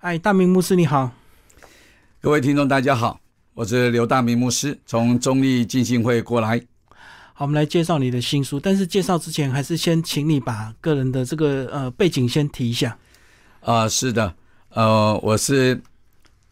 哎，大明牧师你好，各位听众大家好，我是刘大明牧师，从中立浸信会过来。好，我们来介绍你的新书，但是介绍之前还是先请你把个人的这个呃背景先提一下。啊，是的，呃，我是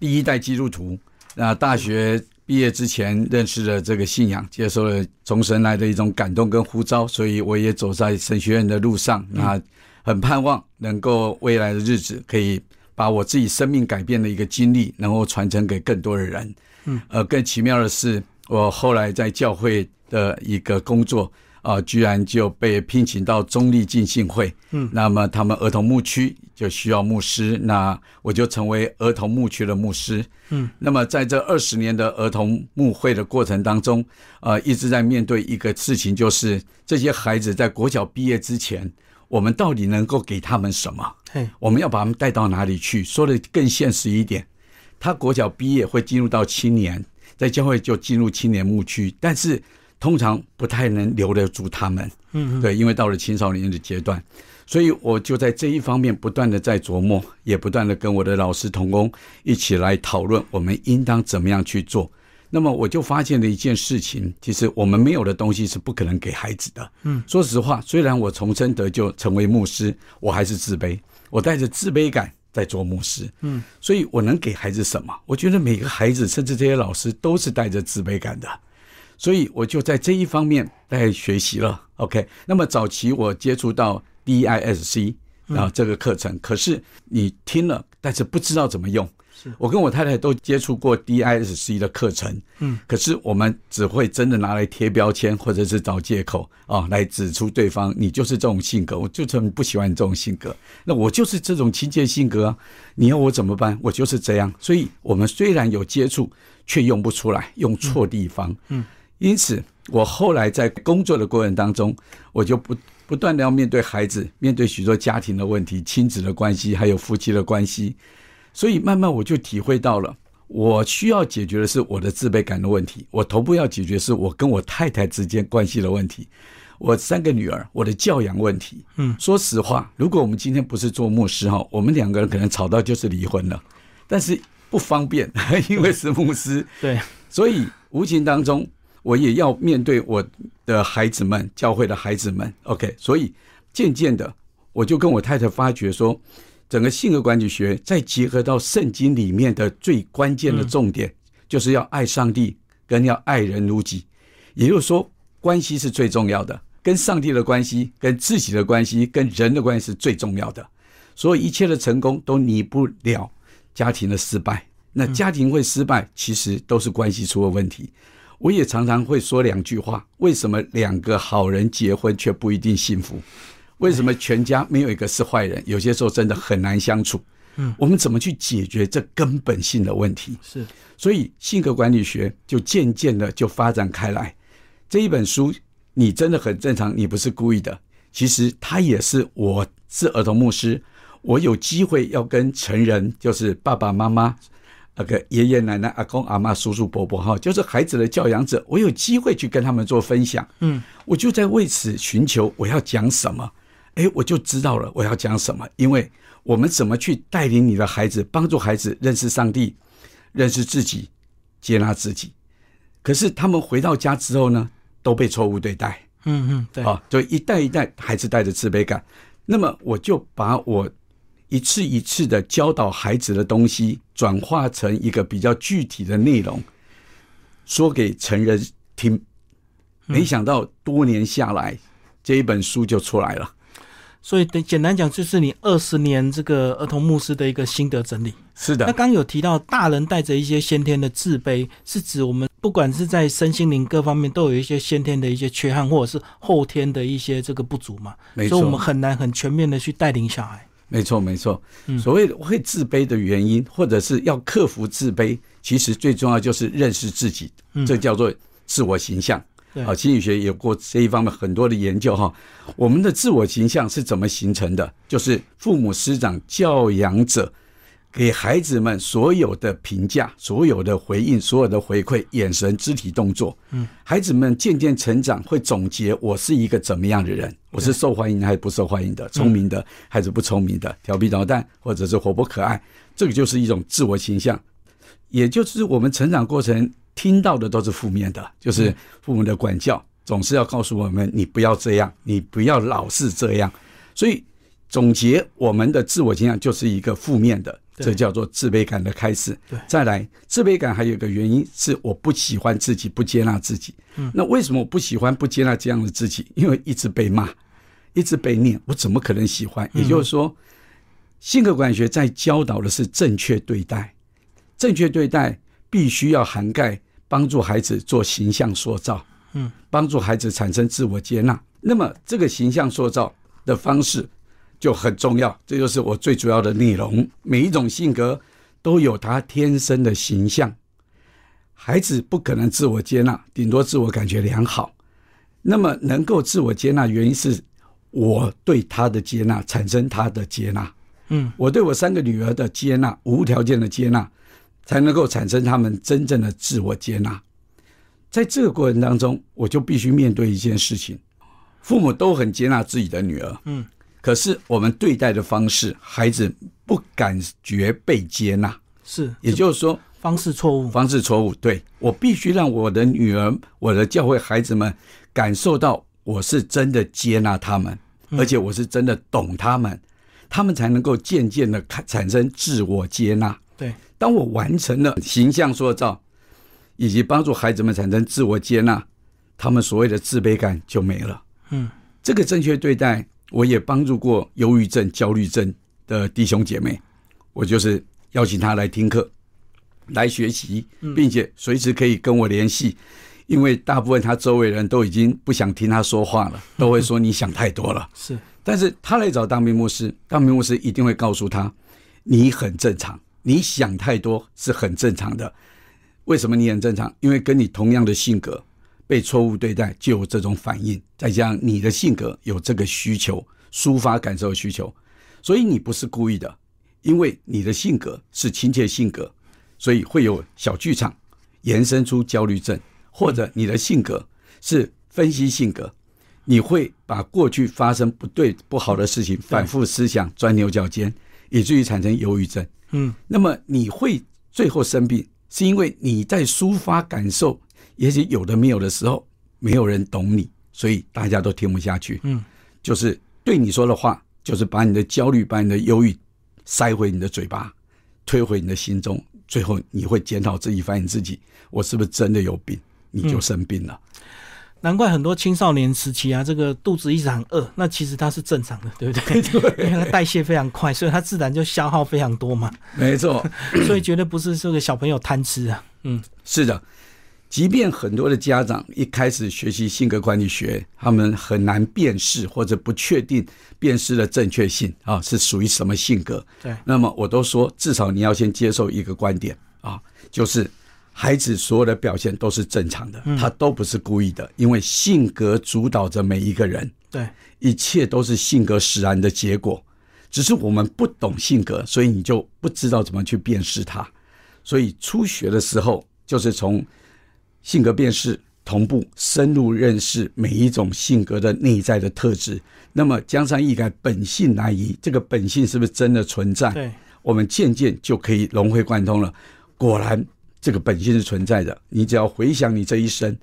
第一代基督徒，那大学毕业之前认识了这个信仰，接受了从神来的一种感动跟呼召，所以我也走在神学院的路上，那很盼望能够未来的日子可以。把我自己生命改变的一个经历，能够传承给更多的人。嗯，呃，更奇妙的是，我后来在教会的一个工作啊，居然就被聘请到中立浸信会。嗯，那么他们儿童牧区就需要牧师，那我就成为儿童牧区的牧师。嗯，那么在这二十年的儿童牧会的过程当中，呃，一直在面对一个事情，就是这些孩子在国小毕业之前。我们到底能够给他们什么？我们要把他们带到哪里去？说的更现实一点，他国小毕业会进入到青年，在教会就进入青年牧区，但是通常不太能留得住他们。嗯，对，因为到了青少年的阶段，所以我就在这一方面不断的在琢磨，也不断的跟我的老师同工一起来讨论，我们应当怎么样去做。那么我就发现了一件事情，其实我们没有的东西是不可能给孩子的。嗯，说实话，虽然我重生得救成为牧师，我还是自卑，我带着自卑感在做牧师。嗯，所以我能给孩子什么？我觉得每个孩子，甚至这些老师，都是带着自卑感的。所以我就在这一方面在学习了。OK，那么早期我接触到 DISC 啊这个课程，可是你听了，但是不知道怎么用。我跟我太太都接触过 DISC 的课程，嗯，可是我们只会真的拿来贴标签，或者是找借口啊，来指出对方你就是这种性格，我就很不喜欢你这种性格。那我就是这种亲切性格啊，你要我怎么办？我就是这样。所以，我们虽然有接触，却用不出来，用错地方。嗯，因此，我后来在工作的过程当中，我就不不断的要面对孩子，面对许多家庭的问题、亲子的关系，还有夫妻的关系。所以慢慢我就体会到了，我需要解决的是我的自卑感的问题。我头部要解决是我跟我太太之间关系的问题。我三个女儿，我的教养问题。嗯，说实话，如果我们今天不是做牧师哈，我们两个人可能吵到就是离婚了。但是不方便，因为是牧师。对，所以无形当中我也要面对我的孩子们，教会的孩子们。OK，所以渐渐的，我就跟我太太发觉说。整个性格管理学再结合到圣经里面的最关键的重点，就是要爱上帝，跟要爱人如己。也就是说，关系是最重要的，跟上帝的关系、跟自己的关系、跟人的关系是最重要的。所以一切的成功都离不了家庭的失败。那家庭会失败，其实都是关系出了问题。我也常常会说两句话：为什么两个好人结婚却不一定幸福？为什么全家没有一个是坏人？有些时候真的很难相处。嗯，我们怎么去解决这根本性的问题？是，所以性格管理学就渐渐的就发展开来。这一本书，你真的很正常，你不是故意的。其实它也是，我是儿童牧师，我有机会要跟成人，就是爸爸妈妈、那个爷爷奶奶、阿公阿妈、叔叔伯伯哈，就是孩子的教养者，我有机会去跟他们做分享。嗯，我就在为此寻求我要讲什么。哎，我就知道了我要讲什么，因为我们怎么去带领你的孩子，帮助孩子认识上帝，认识自己，接纳自己。可是他们回到家之后呢，都被错误对待。嗯嗯，对啊，就一代一代孩子带着自卑感。那么我就把我一次一次的教导孩子的东西，转化成一个比较具体的内容，说给成人听。没想到多年下来，这一本书就出来了。所以，等简单讲，就是你二十年这个儿童牧师的一个心得整理。是的。那刚有提到，大人带着一些先天的自卑，是指我们不管是在身心灵各方面，都有一些先天的一些缺憾，或者是后天的一些这个不足嘛。没错。所以我们很难很全面的去带领小孩。没错，没错。所谓会自卑的原因，或者是要克服自卑，其实最重要就是认识自己，这叫做自我形象。啊，心理学有过这一方面很多的研究哈。我们的自我形象是怎么形成的？就是父母师长教养者给孩子们所有的评价、所有的回应、所有的回馈、眼神、肢体动作。嗯，孩子们渐渐成长，会总结我是一个怎么样的人？我是受欢迎还是不受欢迎的？聪明的还是不聪明的？调皮捣蛋或者是活泼可爱？这个就是一种自我形象，也就是我们成长过程听到的都是负面的，就是父母的管教总是要告诉我们，你不要这样，你不要老是这样，所以总结我们的自我形象就是一个负面的。这叫做自卑感的开始。对，再来，自卑感还有一个原因是我不喜欢自己，不接纳自己。嗯，那为什么我不喜欢、不接纳这样的自己？因为一直被骂，一直被念，我怎么可能喜欢？也就是说，性格管理学在教导的是正确对待，正确对待必须要涵盖帮助孩子做形象塑造，嗯，帮助孩子产生自我接纳。那么，这个形象塑造的方式。就很重要，这就是我最主要的内容。每一种性格都有他天生的形象，孩子不可能自我接纳，顶多自我感觉良好。那么能够自我接纳，原因是我对他的接纳产生他的接纳。嗯，我对我三个女儿的接纳，无条件的接纳，才能够产生他们真正的自我接纳。在这个过程当中，我就必须面对一件事情：父母都很接纳自己的女儿，嗯。可是我们对待的方式，孩子不感觉被接纳，是，也就是说方式错误，方式错误。对我必须让我的女儿、我的教会孩子们感受到我是真的接纳他们，而且我是真的懂他们，他们才能够渐渐的产生自我接纳。对，当我完成了形象塑造，以及帮助孩子们产生自我接纳，他们所谓的自卑感就没了。嗯，这个正确对待。我也帮助过忧郁症、焦虑症的弟兄姐妹，我就是邀请他来听课、来学习，并且随时可以跟我联系，因为大部分他周围人都已经不想听他说话了，都会说你想太多了。是，但是他来找当兵牧师，当兵牧师一定会告诉他，你很正常，你想太多是很正常的。为什么你很正常？因为跟你同样的性格。被错误对待就有这种反应，再加上你的性格有这个需求，抒发感受需求，所以你不是故意的，因为你的性格是亲切性格，所以会有小剧场延伸出焦虑症，或者你的性格是分析性格，你会把过去发生不对不好的事情反复思想，钻牛角尖，以至于产生忧郁症。嗯，那么你会最后生病，是因为你在抒发感受。也许有的没有的时候，没有人懂你，所以大家都听不下去。嗯，就是对你说的话，就是把你的焦虑、把你的忧郁塞回你的嘴巴，推回你的心中，最后你会检讨自己，反省自己，我是不是真的有病？你就生病了。难怪很多青少年时期啊，这个肚子一直很饿，那其实它是正常的，对不对？对，因为它代谢非常快，所以它自然就消耗非常多嘛。没错，所以绝对不是这个小朋友贪吃啊。嗯，是的。即便很多的家长一开始学习性格管理学，他们很难辨识或者不确定辨识的正确性啊，是属于什么性格？对。那么我都说，至少你要先接受一个观点啊，就是孩子所有的表现都是正常的，他都不是故意的，因为性格主导着每一个人。对，一切都是性格使然的结果，只是我们不懂性格，所以你就不知道怎么去辨识它。所以初学的时候，就是从性格辨识同步深入认识每一种性格的内在的特质，那么江山易改，本性难移。这个本性是不是真的存在？对，我们渐渐就可以融会贯通了。果然，这个本性是存在的。你只要回想你这一生，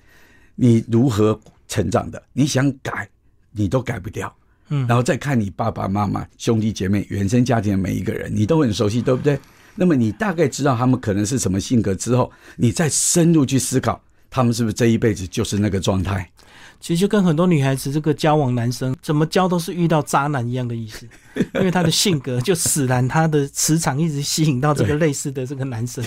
你如何成长的，你想改，你都改不掉。嗯，然后再看你爸爸妈妈、兄弟姐妹、原生家庭的每一个人，你都很熟悉，对不对？那么你大概知道他们可能是什么性格之后，你再深入去思考。他们是不是这一辈子就是那个状态？其实就跟很多女孩子这个交往男生怎么交都是遇到渣男一样的意思，因为他的性格就使然，他的磁场一直吸引到这个类似的这个男生。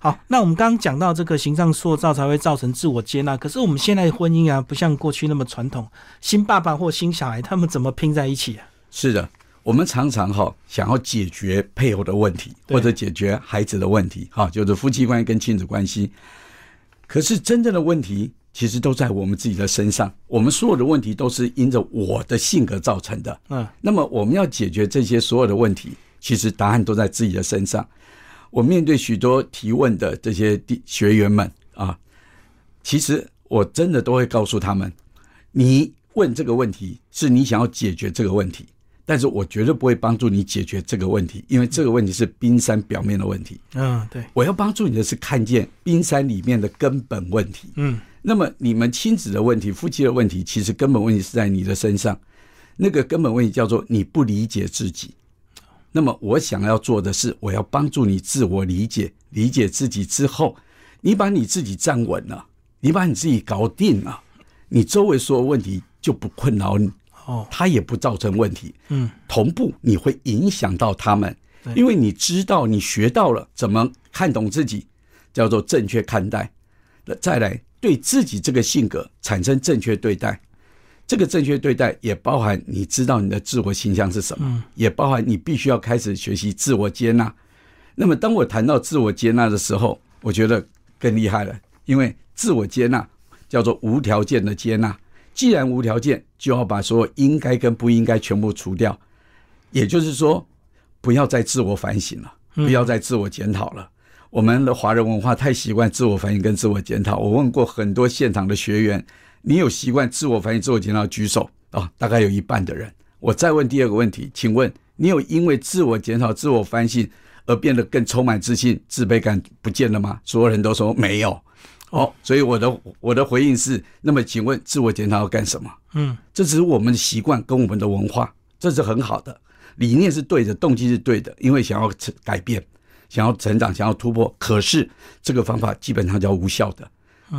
好，那我们刚刚讲到这个形象塑造才会造成自我接纳，可是我们现在婚姻啊，不像过去那么传统，新爸爸或新小孩他们怎么拼在一起啊？是的。我们常常哈想要解决配偶的问题，或者解决孩子的问题，哈，就是夫妻关系跟亲子关系。可是真正的问题其实都在我们自己的身上，我们所有的问题都是因着我的性格造成的。嗯，那么我们要解决这些所有的问题，其实答案都在自己的身上。我面对许多提问的这些学员们啊，其实我真的都会告诉他们：你问这个问题是你想要解决这个问题。但是我绝对不会帮助你解决这个问题，因为这个问题是冰山表面的问题。嗯，对，我要帮助你的是看见冰山里面的根本问题。嗯，那么你们亲子的问题、夫妻的问题，其实根本问题是在你的身上。那个根本问题叫做你不理解自己。那么我想要做的是，我要帮助你自我理解，理解自己之后，你把你自己站稳了，你把你自己搞定了，你周围所有问题就不困扰你。哦，它也不造成问题。嗯，同步你会影响到他们，因为你知道你学到了怎么看懂自己，叫做正确看待。那再来对自己这个性格产生正确对待，这个正确对待也包含你知道你的自我形象是什么，也包含你必须要开始学习自我接纳。那么当我谈到自我接纳的时候，我觉得更厉害了，因为自我接纳叫做无条件的接纳。既然无条件，就要把所有应该跟不应该全部除掉，也就是说，不要再自我反省了，不要再自我检讨了。我们的华人文化太习惯自我反省跟自我检讨。我问过很多现场的学员，你有习惯自我反省、自我检讨？举手啊，大概有一半的人。我再问第二个问题，请问你有因为自我检讨、自我反省而变得更充满自信、自卑感不见了吗？所有人都说没有。哦，所以我的我的回应是，那么请问自我检讨要干什么？嗯，这只是我们的习惯跟我们的文化，这是很好的，理念是对的，动机是对的，因为想要改变，想要成长，想要突破。可是这个方法基本上叫无效的。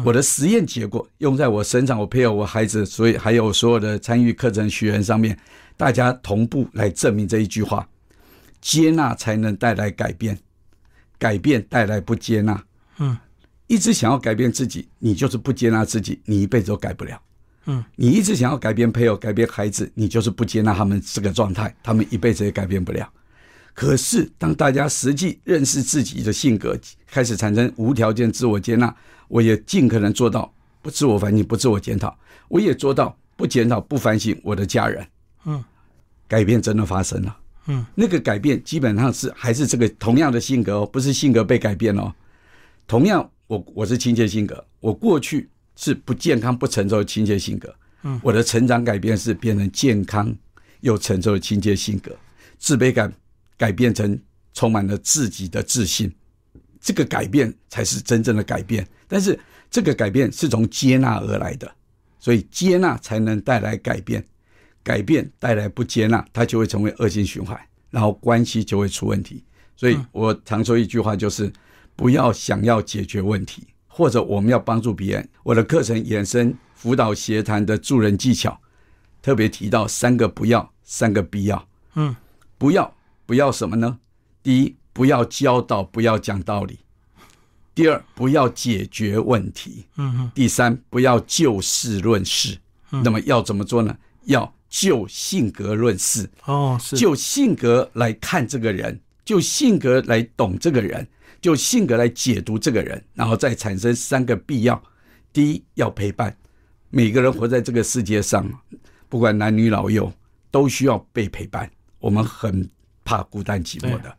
我的实验结果用在我身上，我配合我孩子，所以还有所有的参与课程学员上面，大家同步来证明这一句话：接纳才能带来改变，改变带来不接纳。嗯。一直想要改变自己，你就是不接纳自己，你一辈子都改不了。嗯，你一直想要改变配偶、改变孩子，你就是不接纳他们这个状态，他们一辈子也改变不了。可是，当大家实际认识自己的性格，开始产生无条件自我接纳，我也尽可能做到不自我反省、不自我检讨，我也做到不检讨、不反省我的家人。嗯，改变真的发生了。嗯，那个改变基本上是还是这个同样的性格哦，不是性格被改变哦，同样。我我是亲切性格，我过去是不健康不成熟的亲切性格，嗯，我的成长改变是变成健康又成熟的亲切性格，自卑感改变成充满了自己的自信，这个改变才是真正的改变。但是这个改变是从接纳而来的，所以接纳才能带来改变，改变带来不接纳，它就会成为恶性循环，然后关系就会出问题。所以我常说一句话就是。不要想要解决问题，或者我们要帮助别人。我的课程衍生辅导协谈的助人技巧，特别提到三个不要，三个必要。嗯，不要不要什么呢？第一，不要教导，不要讲道理；第二，不要解决问题；嗯第三，不要就事论事。那么要怎么做呢？要就性格论事。哦，是就性格来看这个人，就性格来懂这个人。就性格来解读这个人，然后再产生三个必要：第一，要陪伴。每个人活在这个世界上，不管男女老幼，都需要被陪伴。我们很怕孤单寂寞的，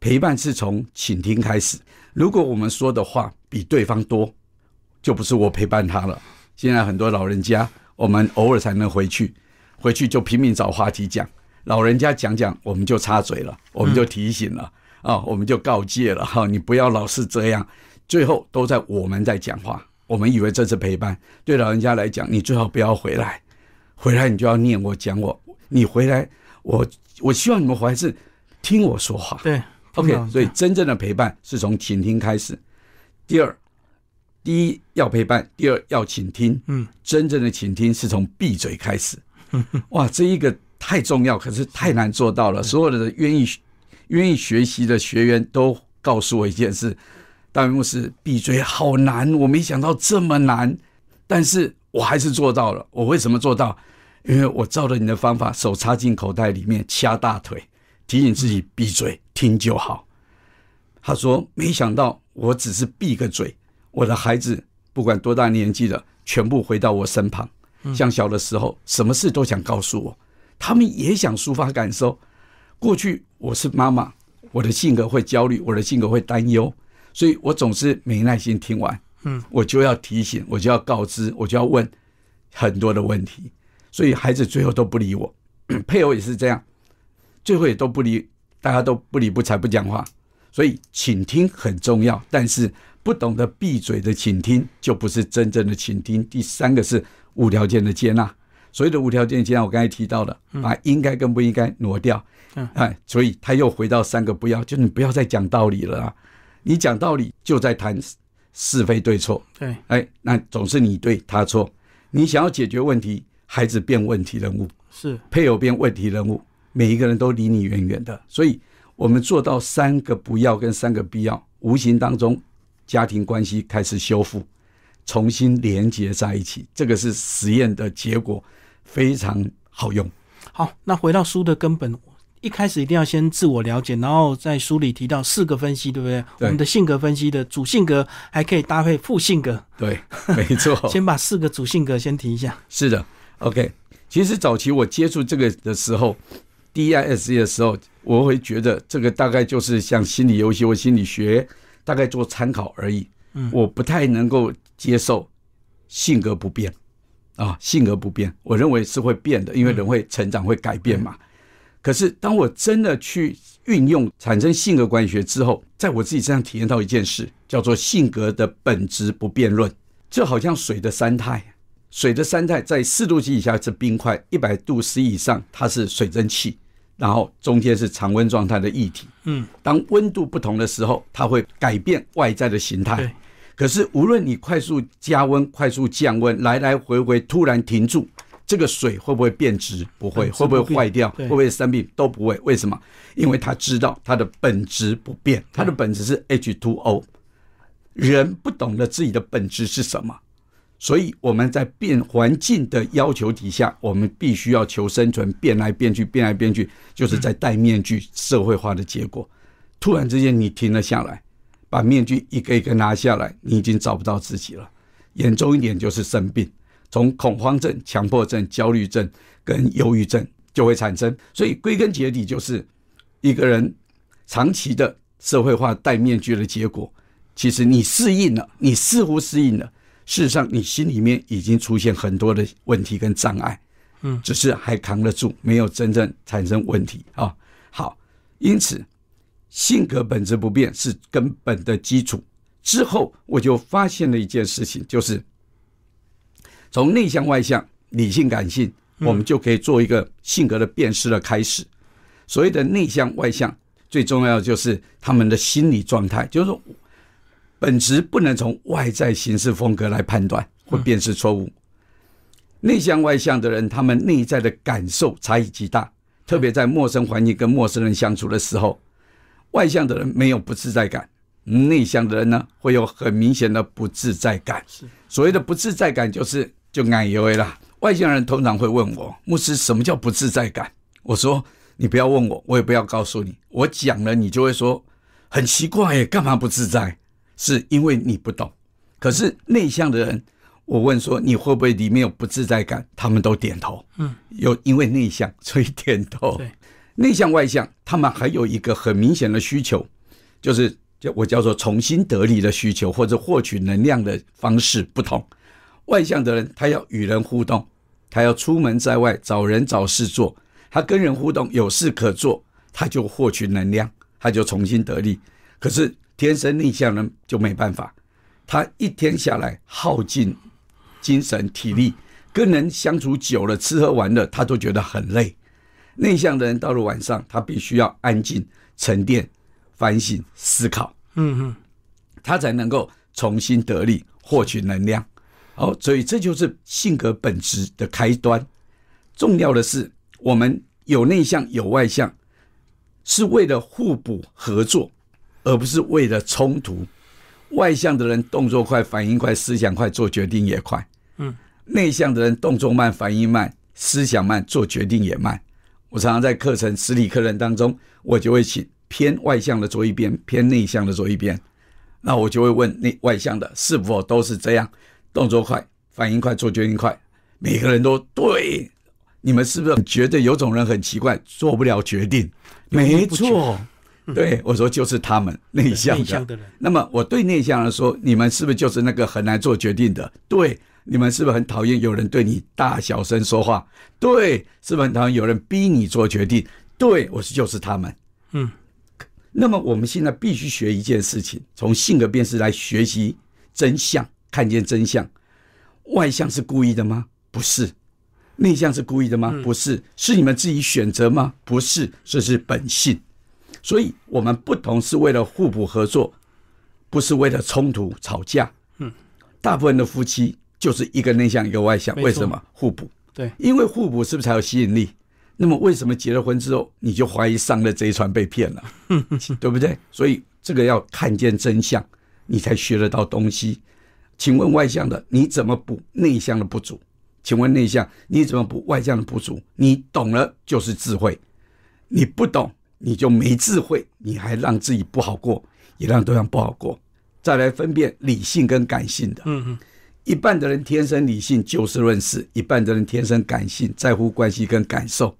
陪伴是从倾听开始。如果我们说的话比对方多，就不是我陪伴他了。现在很多老人家，我们偶尔才能回去，回去就拼命找话题讲。老人家讲讲，我们就插嘴了，我们就提醒了。啊，我们就告诫了哈，你不要老是这样，最后都在我们在讲话。我们以为这是陪伴，对老人家来讲，你最好不要回来，回来你就要念我讲我，你回来，我我希望你们还是听我说话。对，OK，所以真正的陪伴是从倾听开始。第二，第一要陪伴，第二要倾听。嗯，真正的倾听是从闭嘴开始。哇，这一个太重要，可是太难做到了。所有的愿意。愿意学习的学员都告诉我一件事：大明牧师闭嘴好难，我没想到这么难，但是我还是做到了。我为什么做到？因为我照着你的方法，手插进口袋里面掐大腿，提醒自己闭嘴听就好。他说：“没想到我只是闭个嘴，我的孩子不管多大年纪了，全部回到我身旁，像小的时候，什么事都想告诉我，他们也想抒发感受。”过去我是妈妈，我的性格会焦虑，我的性格会担忧，所以我总是没耐心听完，嗯，我就要提醒，我就要告知，我就要问很多的问题，所以孩子最后都不理我，配偶也是这样，最后也都不理，大家都不理不睬不讲话。所以倾听很重要，但是不懂得闭嘴的倾听就不是真正的倾听。第三个是无条件的接纳，所谓的无条件接纳，我刚才提到的，把应该跟不应该挪掉。嗯，哎，所以他又回到三个不要，就你不要再讲道理了啊！你讲道理就在谈是非对错。对，哎，那总是你对他错。你想要解决问题，孩子变问题人物，是配偶变问题人物，每一个人都离你远远的。所以，我们做到三个不要跟三个必要，无形当中家庭关系开始修复，重新连接在一起。这个是实验的结果，非常好用。好，那回到书的根本，一开始一定要先自我了解，然后在书里提到四个分析，对不对？对我们的性格分析的主性格还可以搭配副性格，对，没错。先把四个主性格先提一下。是的，OK。其实早期我接触这个的时候，DISC 的时候，我会觉得这个大概就是像心理游戏或心理学，大概做参考而已。嗯我不太能够接受性格不变啊，性格不变，我认为是会变的，因为人会成长、会改变嘛。可是当我真的去运用产生性格管理学之后，在我自己身上体验到一件事，叫做性格的本质不变论，就好像水的三态。水的三态在四度 C 以下是冰块，一百度 C 以上它是水蒸气，然后中间是常温状态的液体。嗯，当温度不同的时候，它会改变外在的形态对。可是无论你快速加温、快速降温，来来回回突然停住，这个水会不会变质？不会。会不会坏掉？会不会生病？都不会。为什么？因为他知道它的本质不变，它的本质是 H2O。人不懂得自己的本质是什么，所以我们在变环境的要求底下，我们必须要求生存，变来变去，变来变去，就是在戴面具社会化的结果。突然之间，你停了下来，把面具一个一个拿下来，你已经找不到自己了。严重一点就是生病，从恐慌症、强迫症、焦虑症跟忧郁症就会产生。所以归根结底，就是一个人长期的社会化戴面具的结果。其实你适应了，你似乎适应了，事实上你心里面已经出现很多的问题跟障碍，嗯只是还扛得住，没有真正产生问题啊。好，因此性格本质不变是根本的基础。之后我就发现了一件事情，就是从内向外向、理性感性，我们就可以做一个性格的辨识的开始。所谓的内向外向，最重要的就是他们的心理状态，就是说本质不能从外在形式风格来判断或辨识错误。内向外向的人，他们内在的感受差异极大，特别在陌生环境跟陌生人相处的时候，外向的人没有不自在感，内向的人呢会有很明显的不自在感。是所谓的不自在感，就是就奶油啦。外向人通常会问我，牧师，什么叫不自在感？我说你不要问我，我也不要告诉你，我讲了你就会说很奇怪耶，干嘛不自在？是因为你不懂。可是内向的人，我问说你会不会里面有不自在感？他们都点头。嗯，有因为内向所以点头。对，内向外向，他们还有一个很明显的需求，就是叫我叫做重新得力的需求，或者获取能量的方式不同。外向的人，他要与人互动，他要出门在外找人找事做，他跟人互动有事可做，他就获取能量，他就重新得力。可是天生内向人就没办法，他一天下来耗尽精神体力，跟人相处久了，吃喝玩乐他都觉得很累。内向的人到了晚上，他必须要安静、沉淀、反省、思考，嗯嗯，他才能够重新得力，获取能量。好，所以这就是性格本质的开端。重要的是，我们有内向有外向，是为了互补合作，而不是为了冲突。外向的人动作快、反应快、思想快，做决定也快。嗯，内向的人动作慢、反应慢、思想慢，做决定也慢。我常常在课程实体课程当中，我就会请偏外向的坐一边，偏内向的坐一边。那我就会问内外向的是否都是这样，动作快、反应快、做决定快。每个人都对，你们是不是觉得有种人很奇怪，做不了决定？没错，对我说就是他们内向的。那么我对内向人说，你们是不是就是那个很难做决定的？对，你们是不是很讨厌有人对你大小声说话？对，是不是很讨厌有人逼你做决定？对，我是就是他们。嗯，那么我们现在必须学一件事情，从性格辨识来学习真相，看见真相。外向是故意的吗？不是。内向是故意的吗？不是。是你们自己选择吗？不是，这是本性。所以，我们不同是为了互补合作，不是为了冲突吵架。嗯，大部分的夫妻就是一个内向，一个外向。为什么互补？对，因为互补是不是才有吸引力？那么为什么结了婚之后你就怀疑上了这一船被骗了？对不对？所以这个要看见真相，你才学得到东西。请问外向的你怎么补内向的不足？请问内向你怎么补外向的不足？你懂了就是智慧，你不懂你就没智慧，你还让自己不好过，也让对方不好过。再来分辨理性跟感性的，嗯嗯，一半的人天生理性，就事论事；一半的人天生感性，在乎关系跟感受。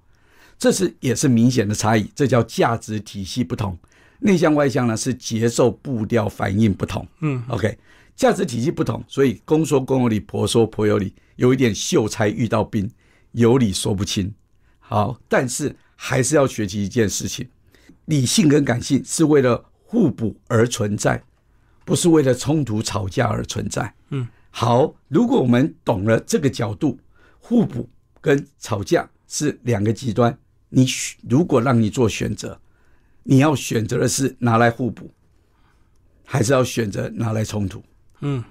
这是也是明显的差异，这叫价值体系不同。内向外向呢是节奏步调反应不同。嗯，OK，价值体系不同，所以公说公有理，婆说婆有理，有一点秀才遇到兵，有理说不清。好，但是还是要学习一件事情：理性跟感性是为了互补而存在，不是为了冲突吵架而存在。嗯，好，如果我们懂了这个角度，互补跟吵架是两个极端。你选如果让你做选择，你要选择的是拿来互补，还是要选择拿来冲突？嗯，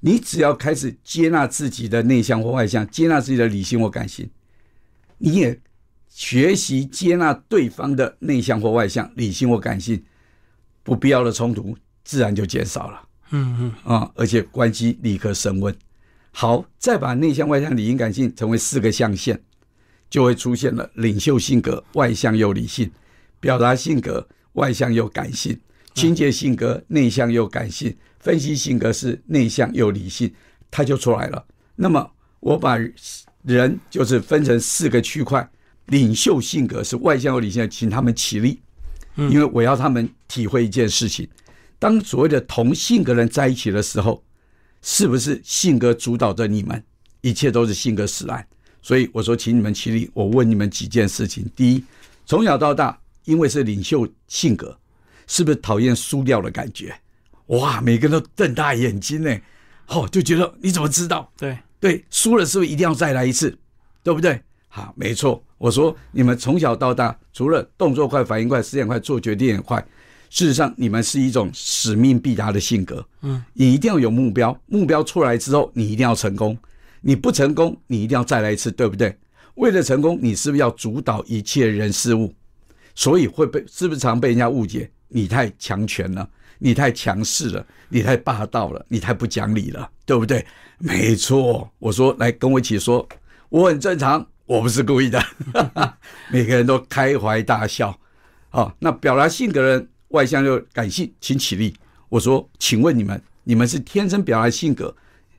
你只要开始接纳自己的内向或外向，接纳自己的理性或感性，你也学习接纳对方的内向或外向、理性或感性，不必要的冲突自然就减少了。嗯嗯，啊、而且关系立刻升温。好，再把内向、外向、理性、感性成为四个象限，就会出现了领袖性格，外向又理性；表达性格，外向又感性；清洁性格，内向又感性；分析性格是内向又理性，它就出来了。那么我把人就是分成四个区块，领袖性格是外向又理性，请他们起立，因为我要他们体会一件事情。当所谓的同性格人在一起的时候，是不是性格主导着你们？一切都是性格使然。所以我说，请你们起立。我问你们几件事情：第一，从小到大，因为是领袖性格，是不是讨厌输掉的感觉？哇，每个人都瞪大眼睛呢，哦，就觉得你怎么知道？对，对，输了是不是一定要再来一次？对不对？好，没错。我说你们从小到大，除了动作快、反应快、思想快、做决定也快，事实上你们是一种使命必达的性格。嗯，你一定要有目标，目标出来之后，你一定要成功。你不成功，你一定要再来一次，对不对？为了成功，你是不是要主导一切人事物？所以会被是不是常被人家误解？你太强权了，你太强势了，你太霸道了，你太不讲理了，对不对？没错，我说来跟我一起说，我很正常，我不是故意的。每个人都开怀大笑。好，那表达性格的人，外向又感性，请起立。我说，请问你们，你们是天生表达性格？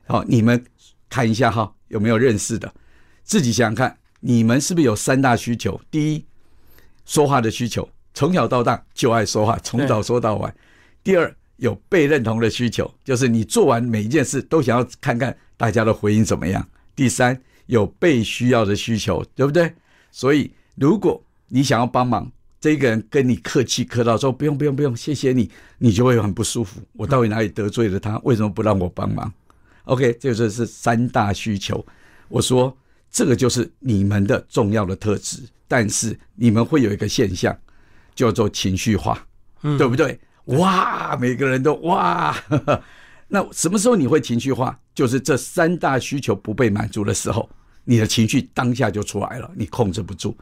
好，你们看一下哈，有没有认识的？自己想想看，你们是不是有三大需求？第一，说话的需求，从小到大就爱说话，从早说到晚。第二，有被认同的需求，就是你做完每一件事都想要看看大家的回应怎么样。第三，有被需要的需求，对不对？所以，如果你想要帮忙，这个人跟你客气客套说不用不用不用，谢谢你，你就会很不舒服。我到底哪里得罪了他？为什么不让我帮忙？OK，这就是三大需求。我说这个就是你们的重要的特质，但是你们会有一个现象叫做情绪化，嗯对不对？哇，每个人都哇，呵呵那什么时候你会情绪化？就是这三大需求不被满足的时候，你的情绪当下就出来了，你控制不住。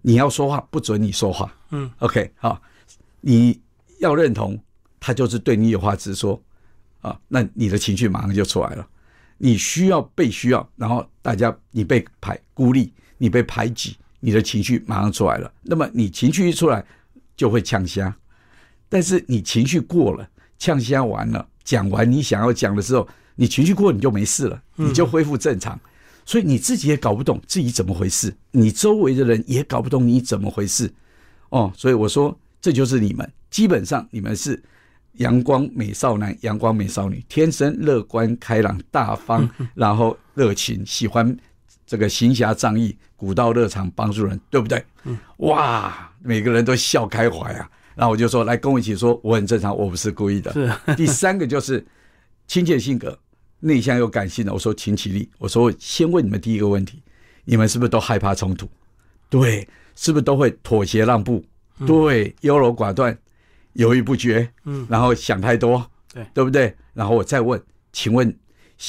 你要说话，不准你说话。嗯，OK，好，你要认同他就是对你有话直说啊，那你的情绪马上就出来了。你需要被需要，然后大家你被排孤立，你被排挤，你的情绪马上出来了。那么你情绪一出来，就会呛瞎。但是你情绪过了，呛瞎完了，讲完你想要讲的时候，你情绪过你就没事了，你就恢复正常。所以你自己也搞不懂自己怎么回事，你周围的人也搞不懂你怎么回事。哦，所以我说这就是你们，基本上你们是阳光美少男、阳光美少女，天生乐观开朗、大方，然后热情，喜欢这个行侠仗义、古道热肠、帮助人，对不对？哇，每个人都笑开怀啊！然后我就说，来跟我一起说，我很正常，我不是故意的。是 第三个就是亲切性格，内向又感性的。我说请起立，我说先问你们第一个问题，你们是不是都害怕冲突？对，是不是都会妥协让步？对，优柔寡断，犹豫不决，嗯，然后想太多，对，对不对？然后我再问，请问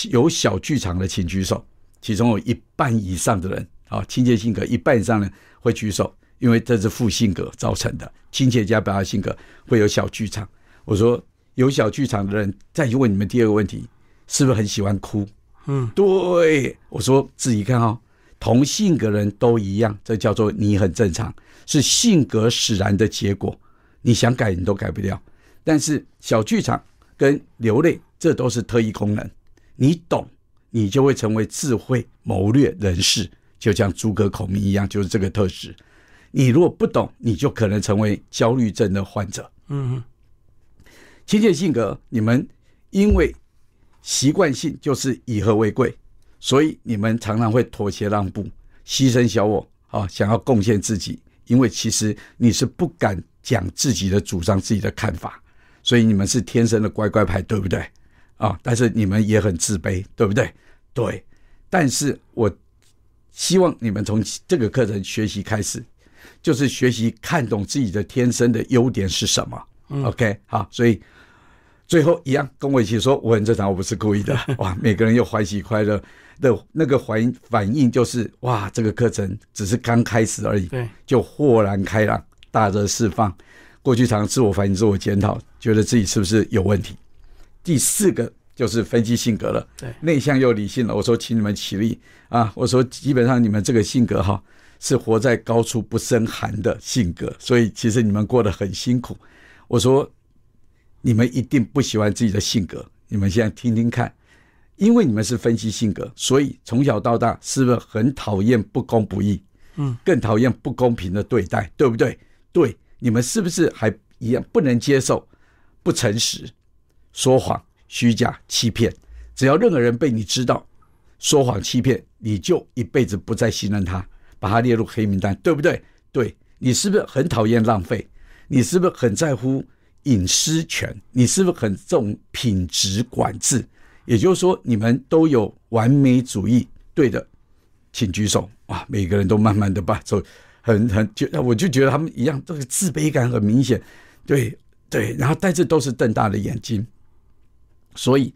有小剧场的请举手，其中有一半以上的人，啊，亲切性格一半以上的人会举手，因为这是负性格造成的。亲切加表达性格会有小剧场。我说有小剧场的人，再去问你们第二个问题，是不是很喜欢哭？嗯，对，我说自己看哦，同性格人都一样，这叫做你很正常，是性格使然的结果。你想改你都改不掉，但是小剧场跟流泪，这都是特异功能。你懂，你就会成为智慧谋略人士，就像诸葛孔明一样，就是这个特质。你如果不懂，你就可能成为焦虑症的患者。嗯亲切性格，你们因为习惯性就是以和为贵，所以你们常常会妥协让步，牺牲小我啊，想要贡献自己。因为其实你是不敢讲自己的主张、自己的看法，所以你们是天生的乖乖牌，对不对？啊，但是你们也很自卑，对不对？对。但是我希望你们从这个课程学习开始，就是学习看懂自己的天生的优点是什么。OK，好，所以最后一样跟我一起说，我很正常，我不是故意的。哇，每个人又欢喜快乐的那个反应反应就是哇，这个课程只是刚开始而已，对，就豁然开朗，大热释放。过去常常自我反省、自我检讨，觉得自己是不是有问题。第四个就是分析性格了，对，内向又理性了。我说，请你们起立啊！我说，基本上你们这个性格哈，是活在高处不胜寒的性格，所以其实你们过得很辛苦。我说，你们一定不喜欢自己的性格。你们现在听听看，因为你们是分析性格，所以从小到大是不是很讨厌不公不义？嗯，更讨厌不公平的对待，对不对？对，你们是不是还一样不能接受不诚实、说谎、虚假、欺骗？只要任何人被你知道说谎、欺骗，你就一辈子不再信任他，把他列入黑名单，对不对？对，你是不是很讨厌浪费？你是不是很在乎隐私权？你是不是很重品质管制？也就是说，你们都有完美主义。对的，请举手。啊，每个人都慢慢的把手，很很就，我就觉得他们一样，这个自卑感很明显。对对，然后但是都是瞪大的眼睛。所以，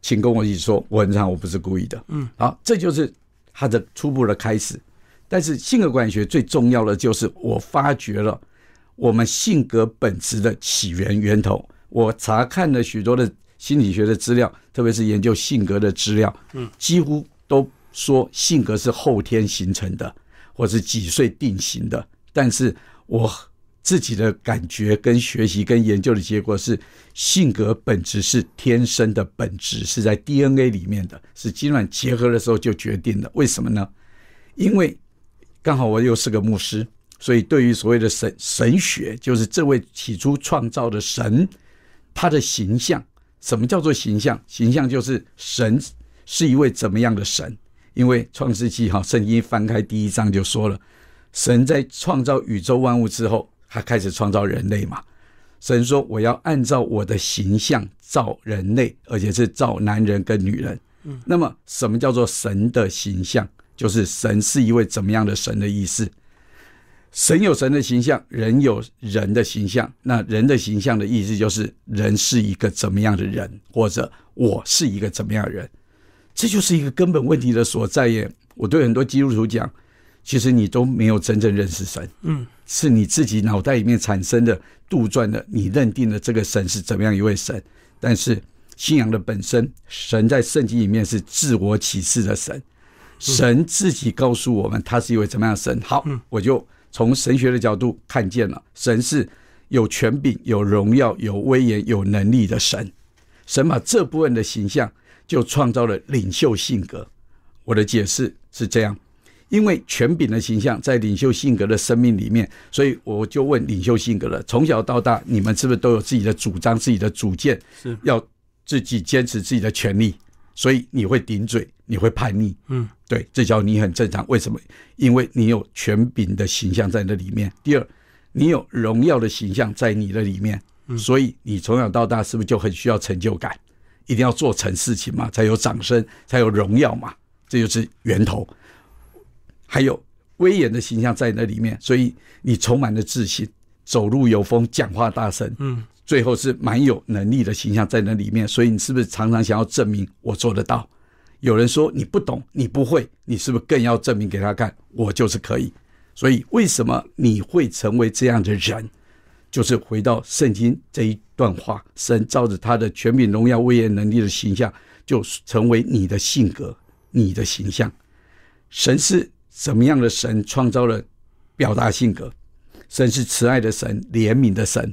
请跟我一起说，我很常我不是故意的。嗯，好，这就是他的初步的开始。但是性格管理学最重要的就是，我发觉了我们性格本质的起源源头。我查看了许多的心理学的资料，特别是研究性格的资料，嗯，几乎都说性格是后天形成的，或是几岁定型的。但是我自己的感觉、跟学习、跟研究的结果是，性格本质是天生的本质，是在 DNA 里面的，是精卵结合的时候就决定的。为什么呢？因为刚好我又是个牧师，所以对于所谓的神神学，就是这位起初创造的神，他的形象。什么叫做形象？形象就是神是一位怎么样的神？因为创世纪哈，圣经翻开第一章就说了，神在创造宇宙万物之后，他开始创造人类嘛。神说：“我要按照我的形象造人类，而且是造男人跟女人。”嗯，那么什么叫做神的形象？就是神是一位怎么样的神的意思。神有神的形象，人有人的形象。那人的形象的意思就是人是一个怎么样的人，或者我是一个怎么样的人。这就是一个根本问题的所在耶。我对很多基督徒讲，其实你都没有真正认识神，嗯，是你自己脑袋里面产生的杜撰的，你认定的这个神是怎么样一位神。但是信仰的本身，神在圣经里面是自我启示的神，神自己告诉我们他是一位怎么样的神。好，我就。从神学的角度看见了，神是有权柄、有荣耀、有威严、有能力的神。神把这部分的形象就创造了领袖性格。我的解释是这样：因为权柄的形象在领袖性格的生命里面，所以我就问领袖性格了：从小到大，你们是不是都有自己的主张、自己的主见？是要自己坚持自己的权利，所以你会顶嘴，你会叛逆。嗯，对，这叫你很正常。为什么？因为你有权柄的形象在那里面。第二，你有荣耀的形象在你的里面，所以你从小到大是不是就很需要成就感？一定要做成事情嘛，才有掌声，才有荣耀嘛，这就是源头。还有威严的形象在那里面，所以你充满了自信，走路有风，讲话大声，嗯，最后是蛮有能力的形象在那里面。所以你是不是常常想要证明我做得到？有人说你不懂，你不会，你是不是更要证明给他看，我就是可以？所以为什么你会成为这样的人？就是回到圣经这一段话，神照着他的全柄、荣耀、威严、能力的形象，就成为你的性格、你的形象。神是什么样的神？创造了表达性格。神是慈爱的神、怜悯的神、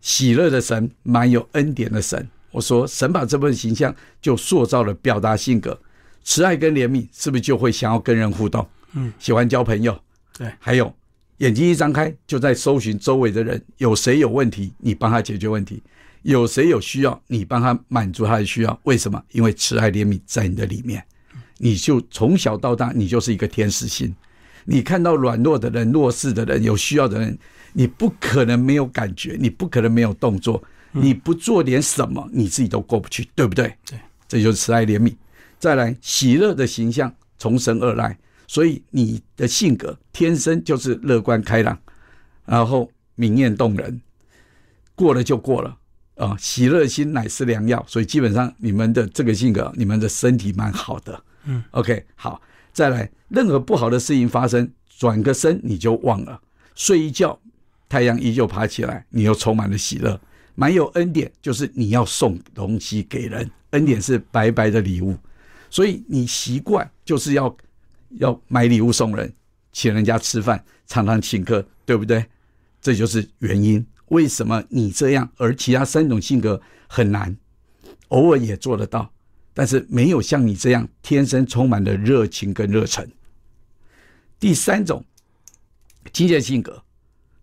喜乐的神、满有恩典的神。我说，神把这份形象就塑造了表达性格，慈爱跟怜悯，是不是就会想要跟人互动？嗯，喜欢交朋友。对，还有眼睛一张开，就在搜寻周围的人，有谁有问题，你帮他解决问题；有谁有需要，你帮他满足他的需要。为什么？因为慈爱怜悯在你的里面，你就从小到大，你就是一个天使心。你看到软弱的人、弱势的人、有需要的人，你不可能没有感觉，你不可能没有动作，你不做点什么，你自己都过不去，对不对？对，这就是慈爱怜悯。再来，喜乐的形象从神而来。所以你的性格天生就是乐观开朗，然后明艳动人，过了就过了啊！喜乐心乃是良药，所以基本上你们的这个性格，你们的身体蛮好的。嗯，OK，好，再来，任何不好的事情发生，转个身你就忘了，睡一觉，太阳依旧爬起来，你又充满了喜乐，满有恩典，就是你要送东西给人，恩典是白白的礼物，所以你习惯就是要。要买礼物送人，请人家吃饭，常常请客，对不对？这就是原因。为什么你这样，而其他三种性格很难？偶尔也做得到，但是没有像你这样天生充满了热情跟热忱。第三种，亲切性格，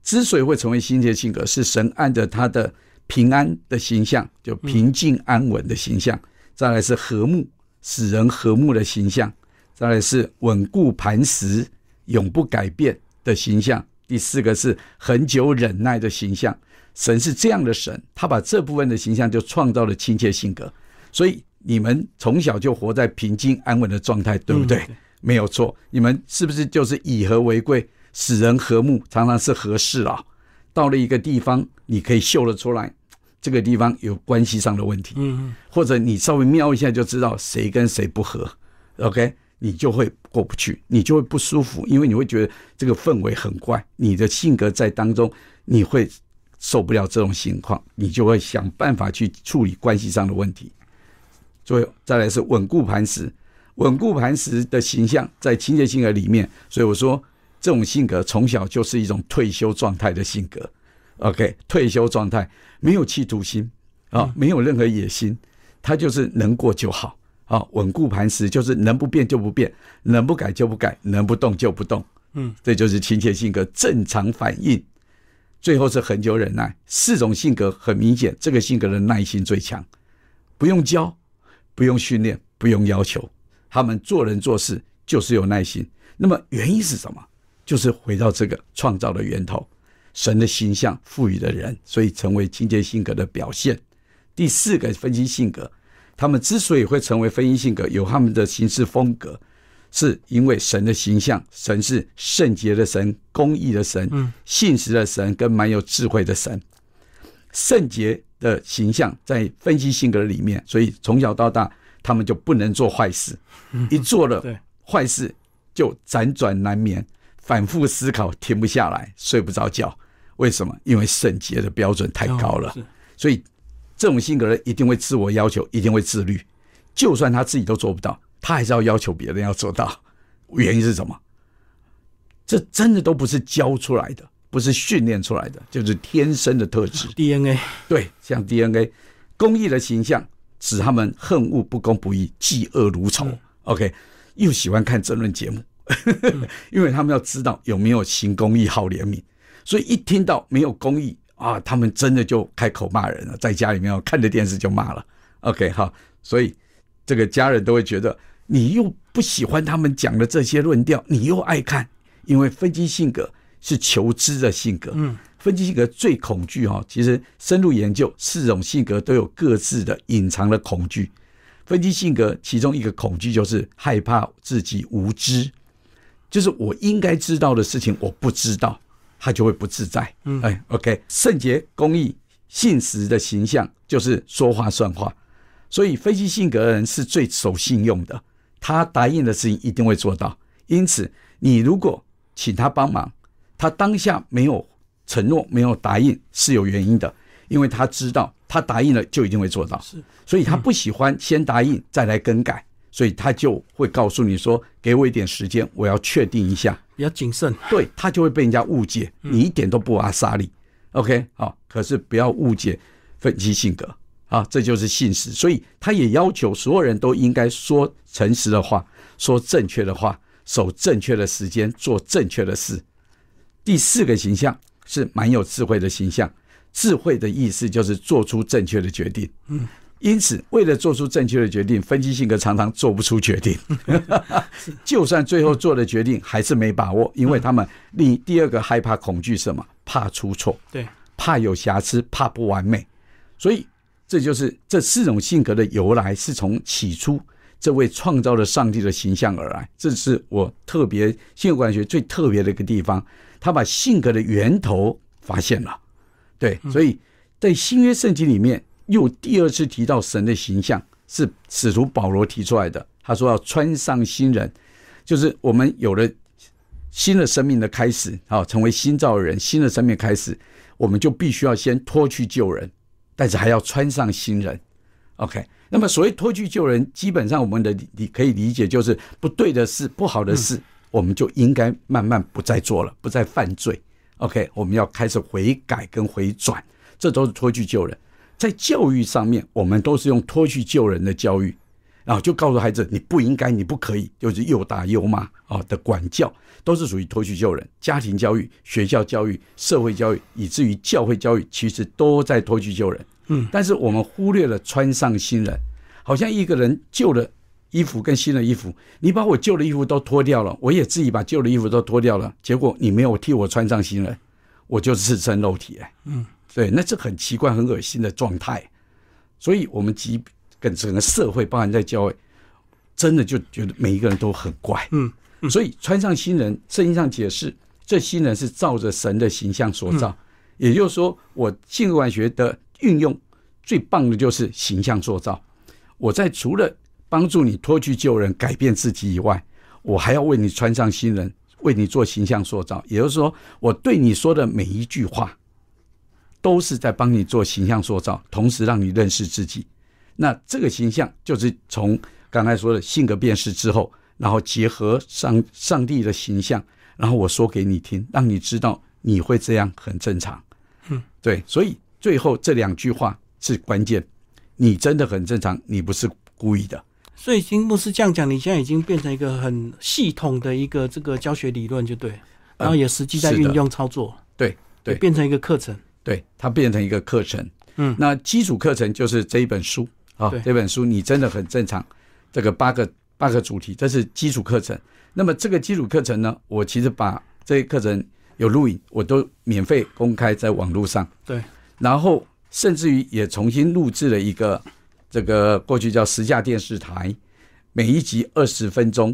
之所以会成为亲切性格，是神按着他的平安的形象，就平静安稳的形象；再来是和睦，使人和睦的形象。再来是稳固磐石、永不改变的形象。第四个是恒久忍耐的形象。神是这样的神，他把这部分的形象就创造了亲切性格。所以你们从小就活在平静安稳的状态，对不对？没有错。你们是不是就是以和为贵，使人和睦，常常是和事啊？到了一个地方，你可以秀了出来，这个地方有关系上的问题。嗯。或者你稍微瞄一下就知道谁跟谁不和。OK。你就会过不去，你就会不舒服，因为你会觉得这个氛围很怪，你的性格在当中，你会受不了这种情况，你就会想办法去处理关系上的问题。最后再来是稳固磐石，稳固磐石的形象在清洁性格里面，所以我说这种性格从小就是一种退休状态的性格。OK，退休状态没有企图心啊，没有任何野心，他就是能过就好。啊，稳固磐石就是能不变就不变，能不改就不改，能不动就不动。嗯，这就是亲切性格正常反应。最后是恒久忍耐，四种性格很明显，这个性格的耐心最强，不用教，不用训练，不用要求，他们做人做事就是有耐心。那么原因是什么？就是回到这个创造的源头，神的形象赋予的人，所以成为清洁性格的表现。第四个分析性格。他们之所以会成为分析性格，有他们的行事风格，是因为神的形象，神是圣洁的神、公义的神、信实的神跟蛮有智慧的神。圣洁的形象在分析性格里面，所以从小到大，他们就不能做坏事，一做了坏事就辗转难眠，反复思考，停不下来，睡不着觉。为什么？因为圣洁的标准太高了，所以。这种性格人一定会自我要求，一定会自律，就算他自己都做不到，他还是要要求别人要做到。原因是什么？这真的都不是教出来的，不是训练出来的，就是天生的特质。DNA 对，像 DNA，公益的形象使他们恨恶不公不义，嫉恶如仇。OK，又喜欢看争论节目 因为他们要知道有没有行公益、好怜悯，所以一听到没有公义啊，他们真的就开口骂人了，在家里面看着电视就骂了。OK，好，所以这个家人都会觉得你又不喜欢他们讲的这些论调，你又爱看，因为分析性格是求知的性格。嗯，分析性格最恐惧哈，其实深入研究四种性格都有各自的隐藏的恐惧。分析性格其中一个恐惧就是害怕自己无知，就是我应该知道的事情我不知道，他就会不自在。嗯，哎，OK，圣洁、公义、信实的形象就是说话算话。所以，分析性格的人是最守信用的，他答应的事情一定会做到。因此，你如果请他帮忙，他当下没有承诺、没有答应，是有原因的，因为他知道他答应了就一定会做到。是，所以他不喜欢先答应再来更改，所以他就会告诉你说：“给我一点时间，我要确定一下。”比较谨慎，对他就会被人家误解，你一点都不阿莎利。OK，好，可是不要误解分析性格。啊，这就是信实，所以他也要求所有人都应该说诚实的话，说正确的话，守正确的时间，做正确的事。第四个形象是蛮有智慧的形象，智慧的意思就是做出正确的决定。嗯，因此为了做出正确的决定，分析性格常常做不出决定，就算最后做的决定还是没把握，因为他们另第二个害怕恐惧什么？怕出错，对，怕有瑕疵，怕不完美，所以。这就是这四种性格的由来，是从起初这位创造了上帝的形象而来。这是我特别性格管理学最特别的一个地方，他把性格的源头发现了。对，所以在新约圣经里面又第二次提到神的形象，是使徒保罗提出来的。他说要穿上新人，就是我们有了新的生命的开始，好，成为新造的人，新的生命开始，我们就必须要先脱去旧人。但是还要穿上新人，OK。那么所谓脱去旧人，基本上我们的理可以理解就是不对的事、不好的事，我们就应该慢慢不再做了，不再犯罪，OK。我们要开始悔改跟回转，这都是脱去旧人。在教育上面，我们都是用脱去旧人的教育，然后就告诉孩子你不应该、你不可以，就是又打又骂啊的管教，都是属于脱去旧人。家庭教育、学校教育、社会教育，以至于教会教育，其实都在脱去旧人。嗯，但是我们忽略了穿上新人，好像一个人旧的衣服跟新的衣服，你把我旧的衣服都脱掉了，我也自己把旧的衣服都脱掉了，结果你没有替我穿上新人，我就赤身肉体哎，嗯，对，那这很奇怪、很恶心的状态，所以我们即跟整个社会，包含在教会，真的就觉得每一个人都很怪，嗯，所以穿上新人，圣经上解释，这新人是照着神的形象所造，也就是说，我性格管学的。运用最棒的就是形象塑造。我在除了帮助你脱去旧人、改变自己以外，我还要为你穿上新人，为你做形象塑造。也就是说，我对你说的每一句话，都是在帮你做形象塑造，同时让你认识自己。那这个形象就是从刚才说的性格辨识之后，然后结合上上帝的形象，然后我说给你听，让你知道你会这样很正常。嗯，对，所以。最后这两句话是关键，你真的很正常，你不是故意的。所以金牧师这样讲，你现在已经变成一个很系统的一个这个教学理论，就对，然后也实际在运用操作，对对，变成一个课程，对，它变成一个课程。嗯，那基础课程就是这一本书啊，这本书你真的很正常。这个八个八个主题，这是基础课程。那么这个基础课程呢，我其实把这些课程有录影，我都免费公开在网络上。对。然后甚至于也重新录制了一个，这个过去叫十架电视台，每一集二十分钟，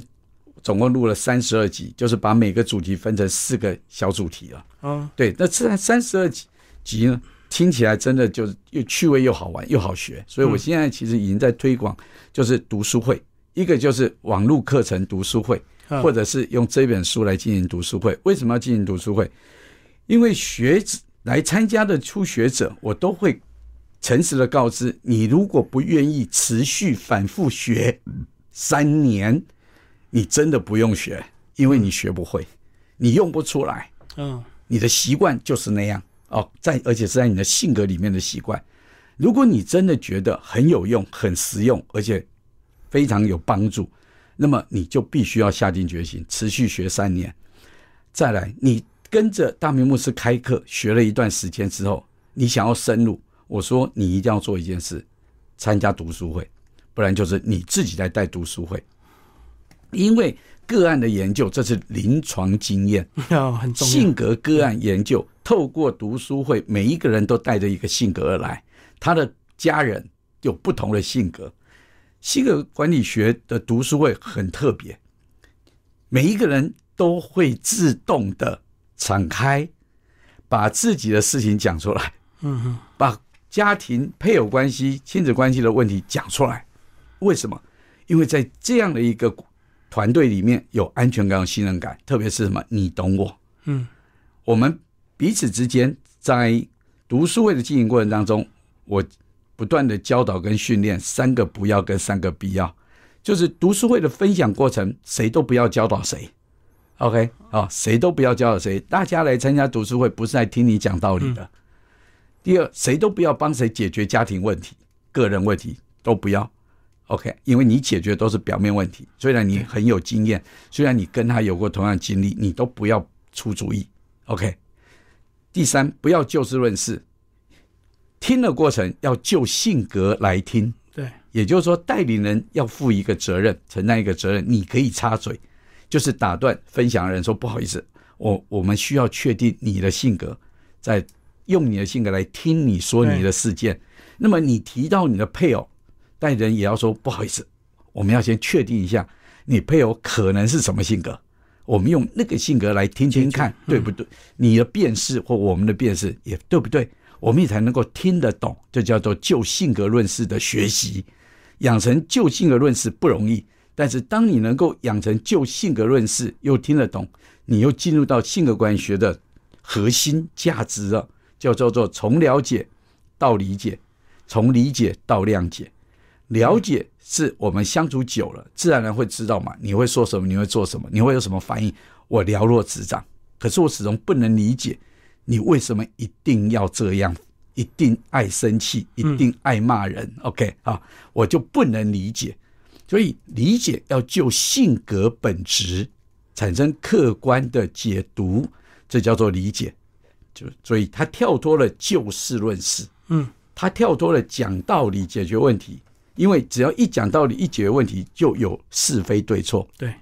总共录了三十二集，就是把每个主题分成四个小主题了。嗯，对，那这三十二集集呢，听起来真的就是又趣味又好玩又好学，所以我现在其实已经在推广，就是读书会，一个就是网络课程读书会，或者是用这本书来进行读书会。为什么要进行读书会？因为学子。来参加的初学者，我都会诚实的告知你：如果不愿意持续反复学三年，你真的不用学，因为你学不会，你用不出来。嗯，你的习惯就是那样哦，在而且是在你的性格里面的习惯。如果你真的觉得很有用、很实用，而且非常有帮助，那么你就必须要下定决心，持续学三年。再来，你跟着大明牧师开课学了一段时间之后，你想要深入，我说你一定要做一件事，参加读书会，不然就是你自己来带读书会。因为个案的研究，这是临床经验。性格个案研究，透过读书会，每一个人都带着一个性格而来，他的家人有不同的性格。性格管理学的读书会很特别，每一个人都会自动的敞开，把自己的事情讲出来，嗯哼，把家庭、配偶关系、亲子关系的问题讲出来。为什么？因为在这样的一个团队里面有安全感、有信任感，特别是什么？你懂我，嗯，我们彼此之间在读书会的经营过程当中，我。不断的教导跟训练，三个不要跟三个必要，就是读书会的分享过程，谁都不要教导谁，OK 啊，谁都不要教导谁。大家来参加读书会，不是来听你讲道理的。第二，谁都不要帮谁解决家庭问题、个人问题，都不要，OK，因为你解决都是表面问题。虽然你很有经验，虽然你跟他有过同样经历，你都不要出主意，OK。第三，不要就事论事。听的过程要就性格来听，对，也就是说，代理人要负一个责任，承担一个责任。你可以插嘴，就是打断分享的人说：“不好意思，我我们需要确定你的性格，在用你的性格来听你说你的事件。那么你提到你的配偶，带人也要说不好意思，我们要先确定一下你配偶可能是什么性格，我们用那个性格来听听看，对不对？你的辨识或我们的辨识也对不对？”我们也才能够听得懂，这叫做就性格论式的学习。养成就性格论事不容易，但是当你能够养成就性格论式，又听得懂，你又进入到性格管理学的核心价值了，叫叫做从了解到理解，从理解到谅解。了解是我们相处久了，自然而然会知道嘛，你会说什么，你会做什么，你会有什么反应，我了若指掌。可是我始终不能理解。你为什么一定要这样？一定爱生气，一定爱骂人？OK 啊，我就不能理解。所以理解要就性格本质产生客观的解读，这叫做理解。就所以他跳脱了就事论事，嗯，他跳脱了讲道理解决问题。因为只要一讲道理，一解决问题，就有是非对错。对，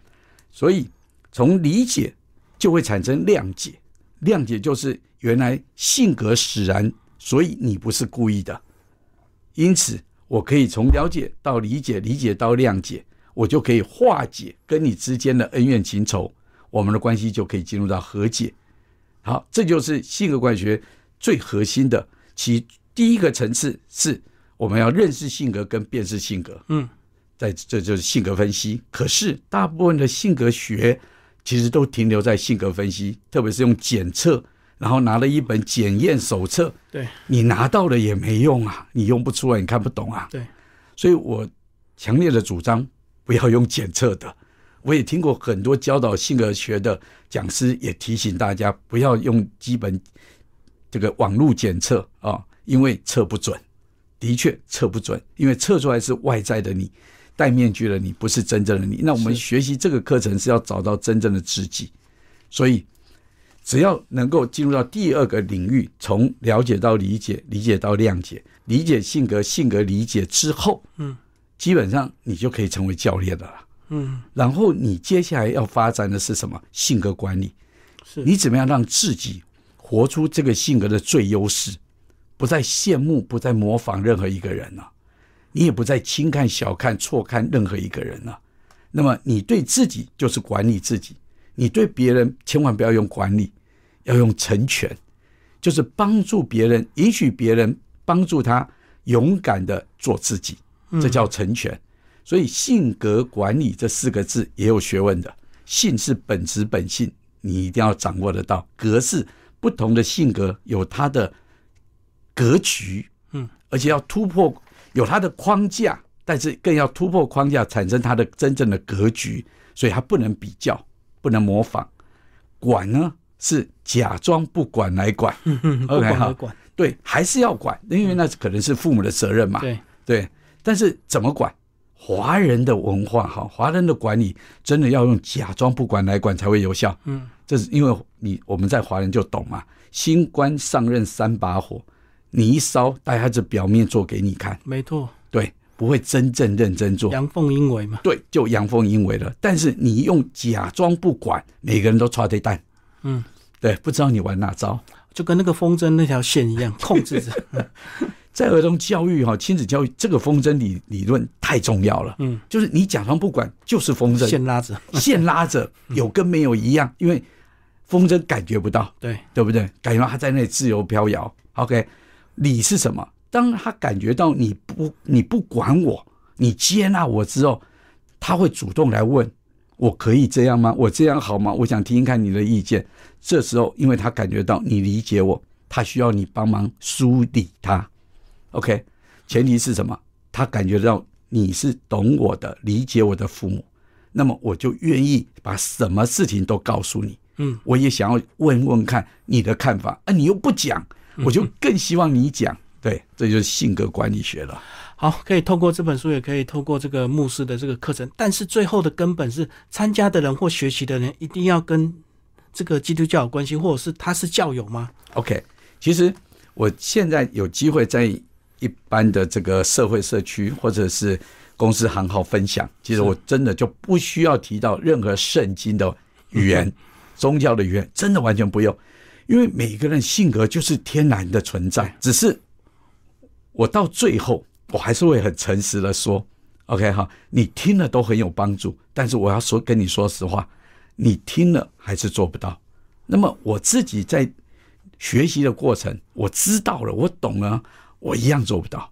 所以从理解就会产生谅解，谅解就是。原来性格使然，所以你不是故意的。因此，我可以从了解到理解，理解到谅解，我就可以化解跟你之间的恩怨情仇，我们的关系就可以进入到和解。好，这就是性格管理学最核心的。其第一个层次是我们要认识性格跟辨识性格。嗯，在这就是性格分析。可是大部分的性格学其实都停留在性格分析，特别是用检测。然后拿了一本检验手册，对你拿到了也没用啊，你用不出来，你看不懂啊。对，所以我强烈的主张不要用检测的。我也听过很多教导性格学的讲师也提醒大家不要用基本这个网络检测啊，因为测不准，的确测不准，因为测出来是外在的你，戴面具的你，不是真正的你。那我们学习这个课程是要找到真正的自己，所以。只要能够进入到第二个领域，从了解到理解，理解到谅解，理解性格，性格理解之后，嗯，基本上你就可以成为教练的了，嗯。然后你接下来要发展的是什么？性格管理，是你怎么样让自己活出这个性格的最优势，不再羡慕，不再模仿任何一个人了，你也不再轻看、小看、错看任何一个人了。那么你对自己就是管理自己。你对别人千万不要用管理，要用成全，就是帮助别人，允许别人帮助他，勇敢的做自己，这叫成全。所以性格管理这四个字也有学问的。性是本质本性，你一定要掌握得到。格是不同的性格有它的格局，嗯，而且要突破有它的框架，但是更要突破框架，产生它的真正的格局。所以它不能比较。不能模仿，管呢是假装不管来管，OK 哈，对，还是要管，因为那可能是父母的责任嘛，对对。但是怎么管？华人的文化哈，华人的管理真的要用假装不管来管才会有效。嗯，这是因为你我们在华人就懂嘛，新官上任三把火，你一烧，大家就表面做给你看，没错，对，不会真正认真做。阳奉阴违嘛。对，就阳奉阴违了。但是你用假装不管，每个人都抓对蛋。嗯，对，不知道你玩哪招。就跟那个风筝那条线一样，控制着。在儿童教育哈，亲子教育这个风筝理理论太重要了。嗯，就是你假装不管，就是风筝线拉着，线拉着，有跟没有一样，因为风筝感觉不到，对对不对？感觉到它在那里自由飘摇。OK，理是什么？当他感觉到你不你不管我，你接纳我之后，他会主动来问：我可以这样吗？我这样好吗？我想听听看你的意见。这时候，因为他感觉到你理解我，他需要你帮忙梳理他。OK，前提是什么？他感觉到你是懂我的、理解我的父母，那么我就愿意把什么事情都告诉你。嗯，我也想要问问看你的看法，啊，你又不讲，我就更希望你讲。对，这就是性格管理学了。好，可以透过这本书，也可以透过这个牧师的这个课程，但是最后的根本是参加的人或学习的人一定要跟这个基督教有关系，或者是他是教友吗？OK，其实我现在有机会在一般的这个社会社区或者是公司行号分享，其实我真的就不需要提到任何圣经的语言、宗教的语言，真的完全不用，因为每个人性格就是天然的存在，只是我到最后我还是会很诚实的说，OK 哈，你听了都很有帮助，但是我要说跟你说实话，你听了还是做不到。那么我自己在学习的过程，我知道了，我懂了，我一样做不到。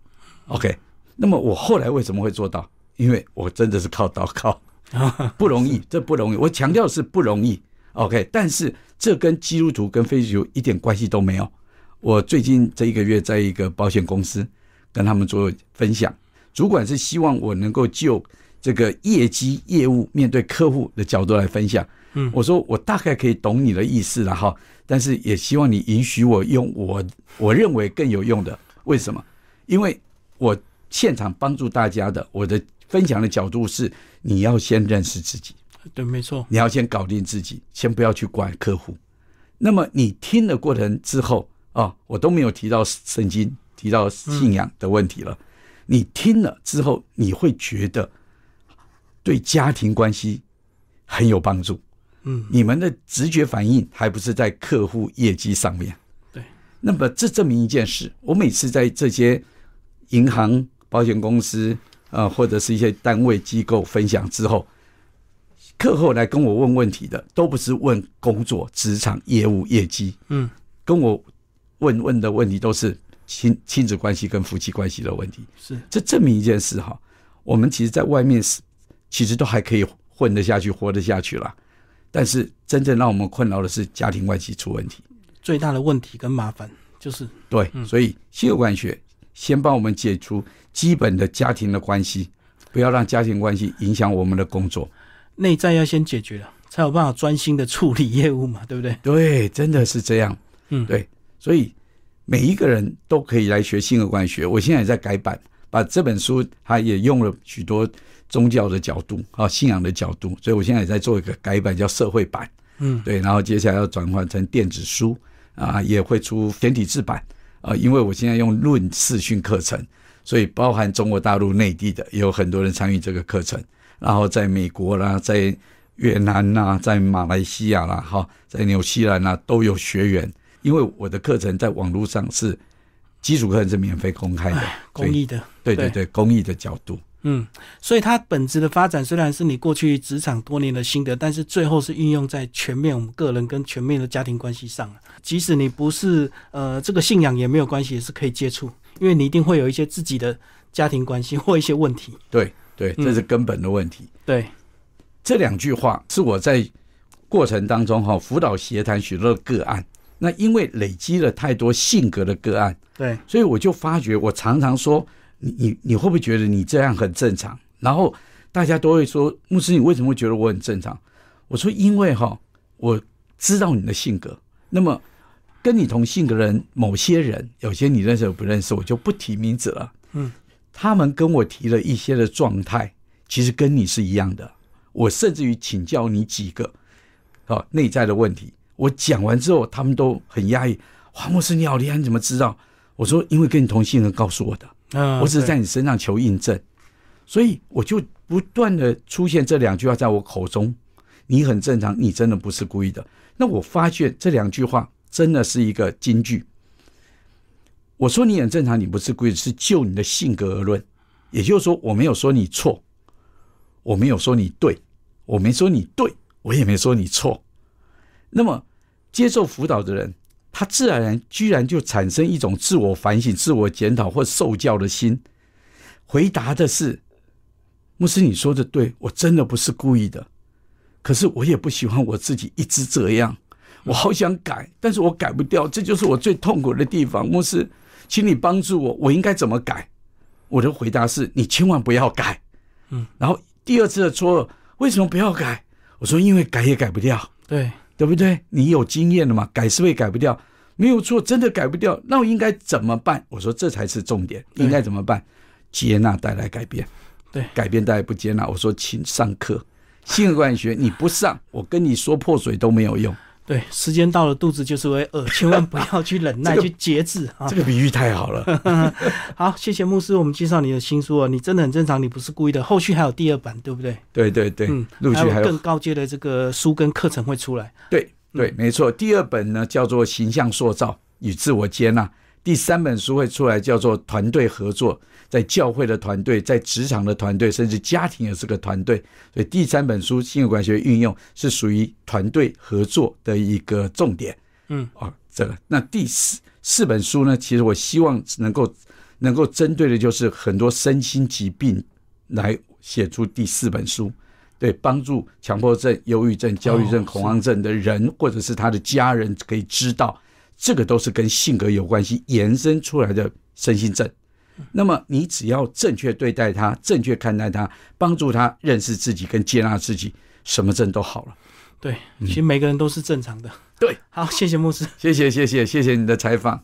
OK，那么我后来为什么会做到？因为我真的是靠祷告，不容易，这不容易。我强调是不容易。OK，但是这跟基督徒跟非基督徒一点关系都没有。我最近这一个月在一个保险公司跟他们做分享，主管是希望我能够就这个业绩业务面对客户的角度来分享。嗯我说我大概可以懂你的意思了哈，但是也希望你允许我用我我认为更有用的。为什么？因为我现场帮助大家的，我的分享的角度是，你要先认识自己，对，没错，你要先搞定自己，先不要去管客户。那么你听的过程之后啊，我都没有提到圣经、提到信仰的问题了。你听了之后，你会觉得对家庭关系很有帮助。嗯，你们的直觉反应还不是在客户业绩上面。对，那么这证明一件事：我每次在这些银行、保险公司啊、呃或者是一些单位机构分享之后，课后来跟我问问题的，都不是问工作、职场、业务、业绩，嗯，跟我问问的问题都是亲亲子关系跟夫妻关系的问题。是这证明一件事哈，我们其实在外面是其实都还可以混得下去、活得下去了，但是真正让我们困扰的是家庭关系出问题。最大的问题跟麻烦就是对，所以性格管理学先帮我们解除基本的家庭的关系，不要让家庭关系影响我们的工作。内在要先解决了，才有办法专心的处理业务嘛，对不对？对，真的是这样。嗯对，所以每一个人都可以来学性格管理学。我现在也在改版，把这本书它也用了许多宗教的角度啊、信仰的角度，所以我现在也在做一个改版，叫社会版。嗯，对，然后接下来要转换成电子书啊，也会出简体字版啊，因为我现在用论视讯课程，所以包含中国大陆内地的也有很多人参与这个课程，然后在美国啦，在越南呐、在马来西亚啦，哈，在纽西兰呐、都有学员，因为我的课程在网络上是基础课程是免费公开的，公益的，对对对对，公益的角度，嗯，所以它本质的发展虽然是你过去职场多年的心得，但是最后是运用在全面我们个人跟全面的家庭关系上了即使你不是呃这个信仰也没有关系，也是可以接触，因为你一定会有一些自己的家庭关系或一些问题。对对，嗯这是根本的问题。对，这两句话是我在过程当中哈辅导协谈许多的个案，那因为累积了太多性格的个案，对，所以我就发觉，我常常说，你你你会不会觉得你这样很正常？然后大家都会说，牧师，你为什么会觉得我很正常？我说，因为哈，我知道你的性格，那么跟你同性格的人，某些人，有些你认识，有不认识，我就不提名字了。嗯，他们跟我提了一些的状态，其实跟你是一样的。我甚至于请教你几个啊内在的问题，我讲完之后，他们都很压抑。黄牧师你好厉害，你怎么知道？我说因为跟你同性人告诉我的，嗯，我只是在你身上求印证，所以我就不断的出现这两句话在我口中。你很正常，你真的不是故意的。那我发现这两句话真的是一个金句。我说你很正常，你不是故意，是就你的性格而论。也就是说，我没有说你错，我没有说你对，我没说你对，我也没说你错。那么接受辅导的人，他自然而然居然就产生一种自我反省、自我检讨或受教的心。回答的是：牧师，你说的对，我真的不是故意的。可是我也不喜欢我自己一直这样，我好想改，但是我改不掉，这就是我最痛苦的地方。牧师，请你帮助我，我应该怎么改？我的回答是：你千万不要改。嗯，然后第二次的错愕，为什么不要改？我说因为改也改不掉，对对不对？你有经验了嘛？改是会改不掉，没有错，真的改不掉，那我应该怎么办？我说这才是重点，应该怎么办？接纳带来改变，对，改变带来不接纳。我说请上课。性格管理学你不上，我跟你说破水都没有用。对，时间到了，肚子就是会饿，千万不要去忍耐，去节制啊！这个比喻太好了。好，谢谢牧师，我们介绍你的新书哦，你真的很正常，你不是故意的。后续还有第二版，对不对？对对对，嗯，陆续还有更高阶的这个书跟课程会出来。对对，没错。第二本呢叫做形象塑造与自我接纳，第三本书会出来叫做团队合作。在教会的团队，在职场的团队，甚至家庭也是个团队。所以第三本书《性格管理学运用》是属于团队合作的一个重点。嗯，哦，这个那第四四本书呢？其实我希望能够能够针对的就是很多身心疾病来写出第四本书，对帮助强迫症、忧郁症、焦虑症、恐慌症的人，或者是他的家人可以知道，这个都是跟性格有关系延伸出来的身心症。那么你只要正确对待他，正确看待他，帮助他认识自己跟接纳自己，什么症都好了。对，其实每个人都是正常的。对，好，谢谢牧师，谢谢谢谢谢谢你的采访。